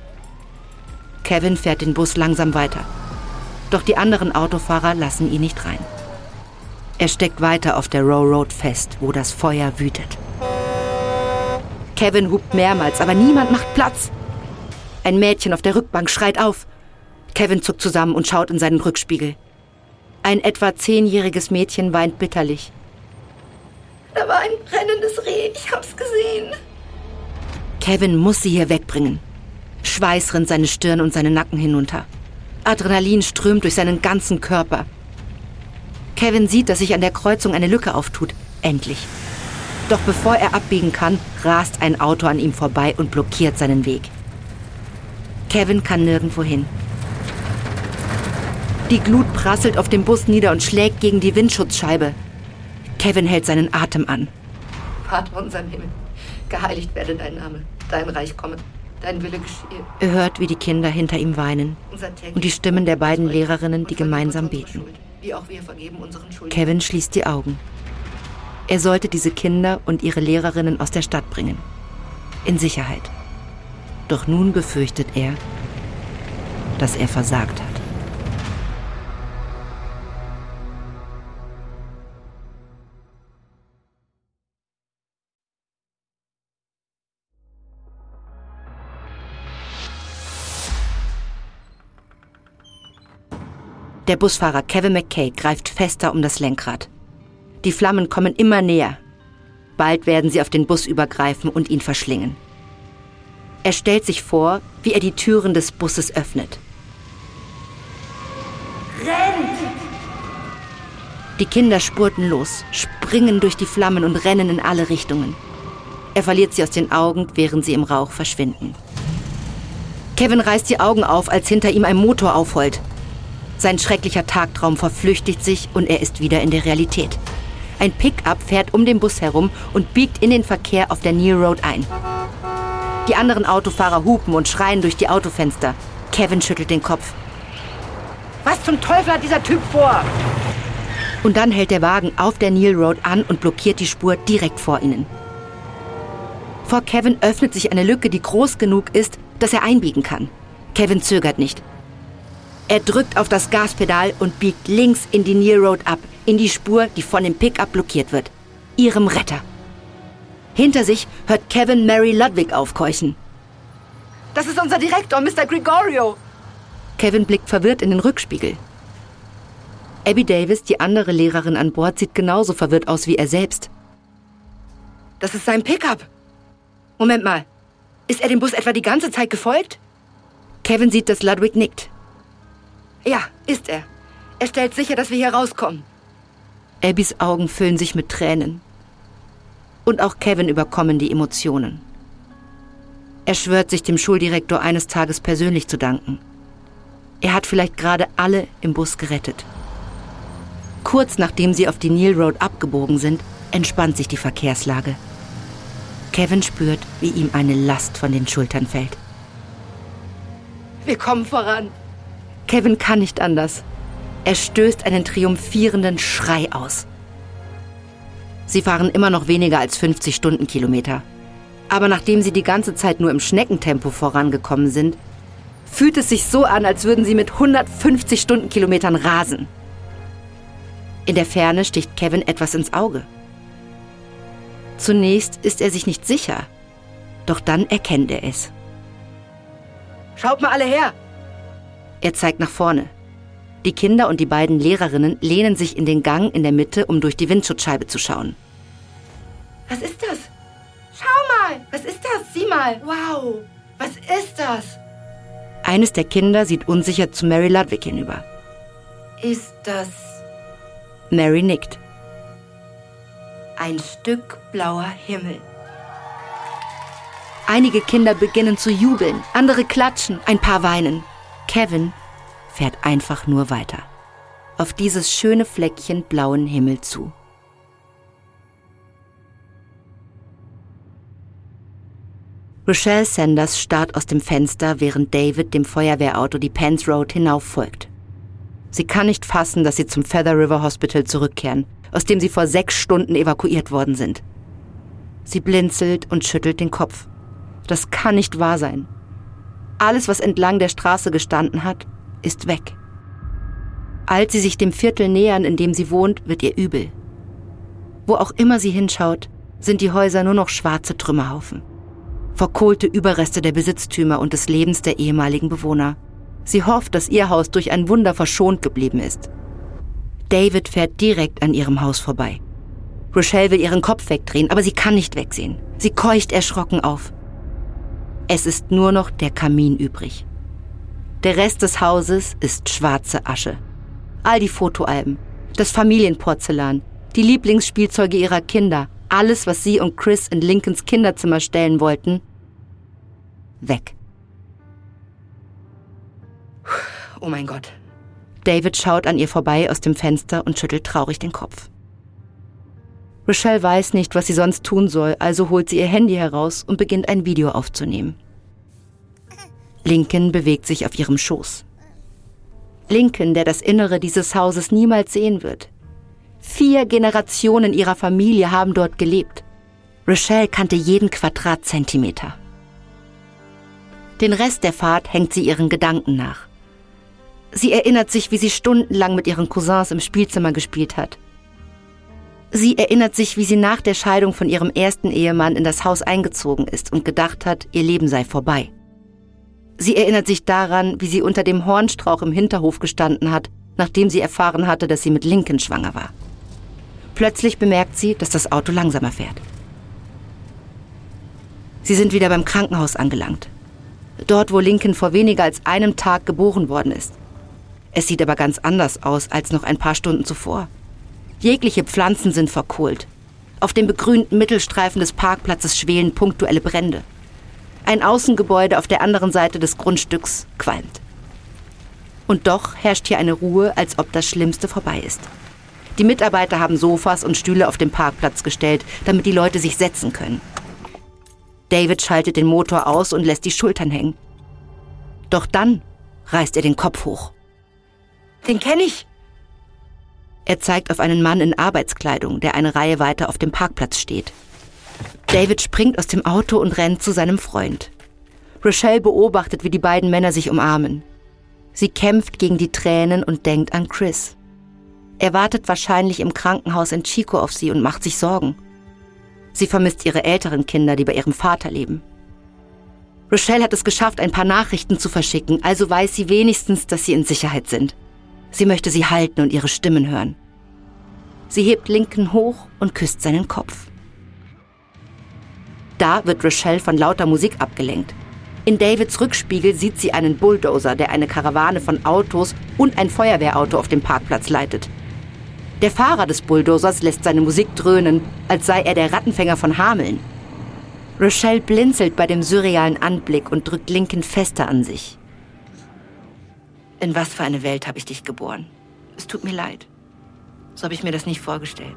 Kevin fährt den Bus langsam weiter. Doch die anderen Autofahrer lassen ihn nicht rein. Er steckt weiter auf der Row Road fest, wo das Feuer wütet. Kevin hupt mehrmals, aber niemand macht Platz. Ein Mädchen auf der Rückbank schreit auf. Kevin zuckt zusammen und schaut in seinen Rückspiegel. Ein etwa zehnjähriges Mädchen weint bitterlich. Da war ein brennendes Reh, ich hab's gesehen. Kevin muss sie hier wegbringen. Schweiß rinnt seine Stirn und seine Nacken hinunter. Adrenalin strömt durch seinen ganzen Körper. Kevin sieht, dass sich an der Kreuzung eine Lücke auftut. Endlich. Doch bevor er abbiegen kann, rast ein Auto an ihm vorbei und blockiert seinen Weg. Kevin kann nirgendwo hin. Die Glut prasselt auf dem Bus nieder und schlägt gegen die Windschutzscheibe. Kevin hält seinen Atem an. Vater unser im Himmel, geheiligt werde dein Name, dein Reich komme, dein Wille geschehe. Er hört, wie die Kinder hinter ihm weinen und die Stimmen der beiden Lehrerinnen, die gemeinsam beten. Kevin schließt die Augen. Er sollte diese Kinder und ihre Lehrerinnen aus der Stadt bringen. In Sicherheit. Doch nun befürchtet er, dass er versagt hat. Der Busfahrer Kevin McKay greift fester um das Lenkrad. Die Flammen kommen immer näher. Bald werden sie auf den Bus übergreifen und ihn verschlingen. Er stellt sich vor, wie er die Türen des Busses öffnet. Rennt! Die Kinder spurten los, springen durch die Flammen und rennen in alle Richtungen. Er verliert sie aus den Augen, während sie im Rauch verschwinden. Kevin reißt die Augen auf, als hinter ihm ein Motor aufheult. Sein schrecklicher Tagtraum verflüchtigt sich und er ist wieder in der Realität. Ein Pickup fährt um den Bus herum und biegt in den Verkehr auf der Near Road ein. Die anderen Autofahrer hupen und schreien durch die Autofenster. Kevin schüttelt den Kopf. Was zum Teufel hat dieser Typ vor? Und dann hält der Wagen auf der Neil Road an und blockiert die Spur direkt vor ihnen. Vor Kevin öffnet sich eine Lücke, die groß genug ist, dass er einbiegen kann. Kevin zögert nicht. Er drückt auf das Gaspedal und biegt links in die Near Road ab, in die Spur, die von dem Pickup blockiert wird. Ihrem Retter. Hinter sich hört Kevin Mary Ludwig aufkeuchen. Das ist unser Direktor, Mr. Gregorio. Kevin blickt verwirrt in den Rückspiegel. Abby Davis, die andere Lehrerin an Bord, sieht genauso verwirrt aus wie er selbst. Das ist sein Pickup. Moment mal. Ist er dem Bus etwa die ganze Zeit gefolgt? Kevin sieht, dass Ludwig nickt. Ja, ist er. Er stellt sicher, dass wir hier rauskommen. Abbys Augen füllen sich mit Tränen. Und auch Kevin überkommen die Emotionen. Er schwört sich dem Schuldirektor eines Tages persönlich zu danken. Er hat vielleicht gerade alle im Bus gerettet. Kurz nachdem sie auf die Neil Road abgebogen sind, entspannt sich die Verkehrslage. Kevin spürt, wie ihm eine Last von den Schultern fällt. Wir kommen voran. Kevin kann nicht anders. Er stößt einen triumphierenden Schrei aus. Sie fahren immer noch weniger als 50 Stundenkilometer. Aber nachdem sie die ganze Zeit nur im Schneckentempo vorangekommen sind, fühlt es sich so an, als würden sie mit 150 Stundenkilometern rasen. In der Ferne sticht Kevin etwas ins Auge. Zunächst ist er sich nicht sicher, doch dann erkennt er es. Schaut mal alle her! Er zeigt nach vorne. Die Kinder und die beiden Lehrerinnen lehnen sich in den Gang in der Mitte, um durch die Windschutzscheibe zu schauen. Was ist das? Schau mal! Was ist das? Sieh mal! Wow! Was ist das? Eines der Kinder sieht unsicher zu Mary Ludwig hinüber. Ist das. Mary nickt. Ein Stück blauer Himmel. Einige Kinder beginnen zu jubeln, andere klatschen, ein paar weinen. Kevin fährt einfach nur weiter. Auf dieses schöne Fleckchen blauen Himmel zu. Rochelle Sanders starrt aus dem Fenster, während David dem Feuerwehrauto die Pence Road hinauf folgt. Sie kann nicht fassen, dass sie zum Feather River Hospital zurückkehren, aus dem sie vor sechs Stunden evakuiert worden sind. Sie blinzelt und schüttelt den Kopf. Das kann nicht wahr sein. Alles, was entlang der Straße gestanden hat, ist weg. Als sie sich dem Viertel nähern, in dem sie wohnt, wird ihr übel. Wo auch immer sie hinschaut, sind die Häuser nur noch schwarze Trümmerhaufen. Verkohlte Überreste der Besitztümer und des Lebens der ehemaligen Bewohner. Sie hofft, dass ihr Haus durch ein Wunder verschont geblieben ist. David fährt direkt an ihrem Haus vorbei. Rochelle will ihren Kopf wegdrehen, aber sie kann nicht wegsehen. Sie keucht erschrocken auf. Es ist nur noch der Kamin übrig. Der Rest des Hauses ist schwarze Asche. All die Fotoalben, das Familienporzellan, die Lieblingsspielzeuge ihrer Kinder, alles, was sie und Chris in Lincolns Kinderzimmer stellen wollten, weg. Oh mein Gott. David schaut an ihr vorbei aus dem Fenster und schüttelt traurig den Kopf. Rochelle weiß nicht, was sie sonst tun soll, also holt sie ihr Handy heraus und beginnt ein Video aufzunehmen. Lincoln bewegt sich auf ihrem Schoß. Lincoln, der das Innere dieses Hauses niemals sehen wird. Vier Generationen ihrer Familie haben dort gelebt. Rochelle kannte jeden Quadratzentimeter. Den Rest der Fahrt hängt sie ihren Gedanken nach. Sie erinnert sich, wie sie stundenlang mit ihren Cousins im Spielzimmer gespielt hat. Sie erinnert sich, wie sie nach der Scheidung von ihrem ersten Ehemann in das Haus eingezogen ist und gedacht hat, ihr Leben sei vorbei. Sie erinnert sich daran, wie sie unter dem Hornstrauch im Hinterhof gestanden hat nachdem sie erfahren hatte, dass sie mit Lincoln schwanger war. Plötzlich bemerkt sie, dass das Auto langsamer fährt. Sie sind wieder beim Krankenhaus angelangt. Dort, wo Lincoln vor weniger als einem Tag geboren worden ist. Es sieht aber ganz anders aus als noch ein paar Stunden zuvor. Jegliche Pflanzen sind verkohlt. Auf dem begrünten Mittelstreifen des Parkplatzes schwelen punktuelle Brände. Ein Außengebäude auf der anderen Seite des Grundstücks qualmt. Und doch herrscht hier eine Ruhe, als ob das Schlimmste vorbei ist. Die Mitarbeiter haben Sofas und Stühle auf dem Parkplatz gestellt, damit die Leute sich setzen können. David schaltet den Motor aus und lässt die Schultern hängen. Doch dann reißt er den Kopf hoch. Den kenne ich. Er zeigt auf einen Mann in Arbeitskleidung, der eine Reihe weiter auf dem Parkplatz steht. David springt aus dem Auto und rennt zu seinem Freund. Rochelle beobachtet, wie die beiden Männer sich umarmen. Sie kämpft gegen die Tränen und denkt an Chris. Er wartet wahrscheinlich im Krankenhaus in Chico auf sie und macht sich Sorgen. Sie vermisst ihre älteren Kinder, die bei ihrem Vater leben. Rochelle hat es geschafft, ein paar Nachrichten zu verschicken, also weiß sie wenigstens, dass sie in Sicherheit sind. Sie möchte sie halten und ihre Stimmen hören. Sie hebt Lincoln hoch und küsst seinen Kopf. Da wird Rochelle von lauter Musik abgelenkt. In Davids Rückspiegel sieht sie einen Bulldozer, der eine Karawane von Autos und ein Feuerwehrauto auf dem Parkplatz leitet. Der Fahrer des Bulldozers lässt seine Musik dröhnen, als sei er der Rattenfänger von Hameln. Rochelle blinzelt bei dem surrealen Anblick und drückt Lincoln fester an sich. In was für eine Welt habe ich dich geboren? Es tut mir leid. So habe ich mir das nicht vorgestellt.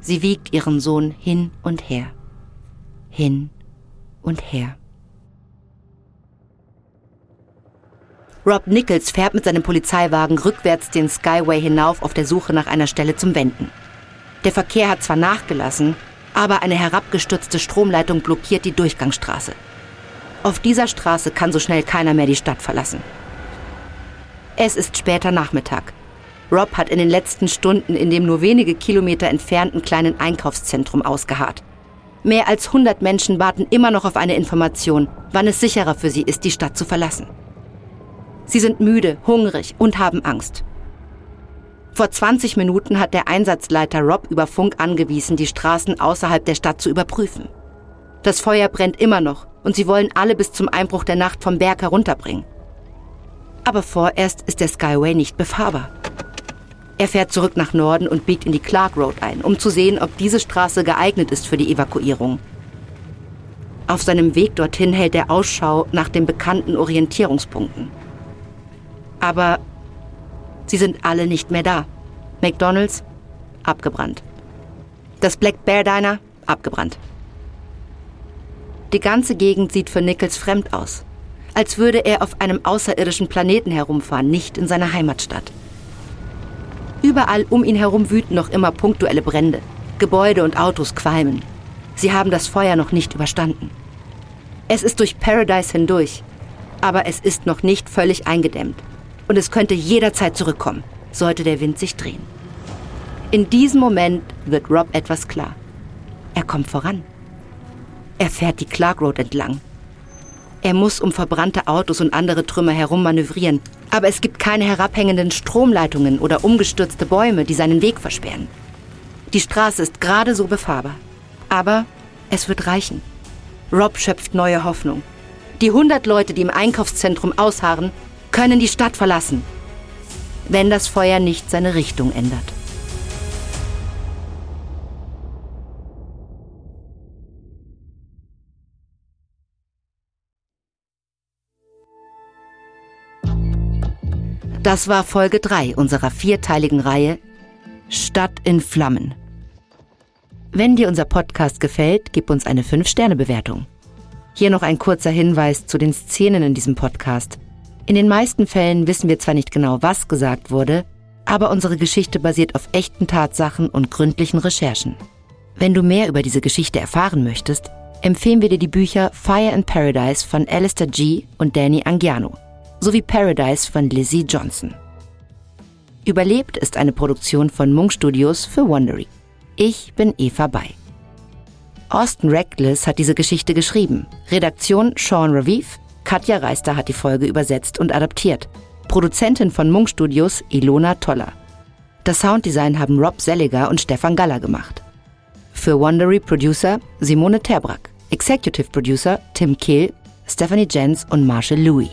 Sie wiegt ihren Sohn hin und her. Hin und her. Rob Nichols fährt mit seinem Polizeiwagen rückwärts den Skyway hinauf auf der Suche nach einer Stelle zum Wenden. Der Verkehr hat zwar nachgelassen, aber eine herabgestürzte Stromleitung blockiert die Durchgangsstraße. Auf dieser Straße kann so schnell keiner mehr die Stadt verlassen. Es ist später Nachmittag. Rob hat in den letzten Stunden in dem nur wenige Kilometer entfernten kleinen Einkaufszentrum ausgeharrt. Mehr als 100 Menschen warten immer noch auf eine Information, wann es sicherer für sie ist, die Stadt zu verlassen. Sie sind müde, hungrig und haben Angst. Vor 20 Minuten hat der Einsatzleiter Rob über Funk angewiesen, die Straßen außerhalb der Stadt zu überprüfen. Das Feuer brennt immer noch und sie wollen alle bis zum Einbruch der Nacht vom Berg herunterbringen. Aber vorerst ist der Skyway nicht befahrbar. Er fährt zurück nach Norden und biegt in die Clark Road ein, um zu sehen, ob diese Straße geeignet ist für die Evakuierung. Auf seinem Weg dorthin hält er Ausschau nach den bekannten Orientierungspunkten. Aber sie sind alle nicht mehr da. McDonald's abgebrannt. Das Black Bear Diner abgebrannt. Die ganze Gegend sieht für Nichols fremd aus. Als würde er auf einem außerirdischen Planeten herumfahren, nicht in seiner Heimatstadt. Überall um ihn herum wüten noch immer punktuelle Brände. Gebäude und Autos qualmen. Sie haben das Feuer noch nicht überstanden. Es ist durch Paradise hindurch, aber es ist noch nicht völlig eingedämmt und es könnte jederzeit zurückkommen, sollte der Wind sich drehen. In diesem Moment wird Rob etwas klar. Er kommt voran. Er fährt die Clark Road entlang. Er muss um verbrannte Autos und andere Trümmer herum manövrieren, aber es gibt keine herabhängenden Stromleitungen oder umgestürzte Bäume, die seinen Weg versperren. Die Straße ist gerade so befahrbar. Aber es wird reichen. Rob schöpft neue Hoffnung. Die 100 Leute, die im Einkaufszentrum ausharren, können die Stadt verlassen, wenn das Feuer nicht seine Richtung ändert. Das war Folge 3 unserer vierteiligen Reihe Stadt in Flammen. Wenn dir unser Podcast gefällt, gib uns eine 5-Sterne-Bewertung. Hier noch ein kurzer Hinweis zu den Szenen in diesem Podcast. In den meisten Fällen wissen wir zwar nicht genau, was gesagt wurde, aber unsere Geschichte basiert auf echten Tatsachen und gründlichen Recherchen. Wenn du mehr über diese Geschichte erfahren möchtest, empfehlen wir dir die Bücher Fire in Paradise von Alistair G. und Danny Angiano sowie Paradise von Lizzie Johnson. Überlebt ist eine Produktion von Munk Studios für Wondery. Ich bin Eva Bay. Austin Reckless hat diese Geschichte geschrieben. Redaktion Sean Raviv, Katja Reister hat die Folge übersetzt und adaptiert. Produzentin von Munk Studios Ilona Toller. Das Sounddesign haben Rob Selliger und Stefan Galler gemacht. Für Wondery Producer Simone Terbrack, Executive Producer Tim Kehl, Stephanie Jens und Marshall Louis.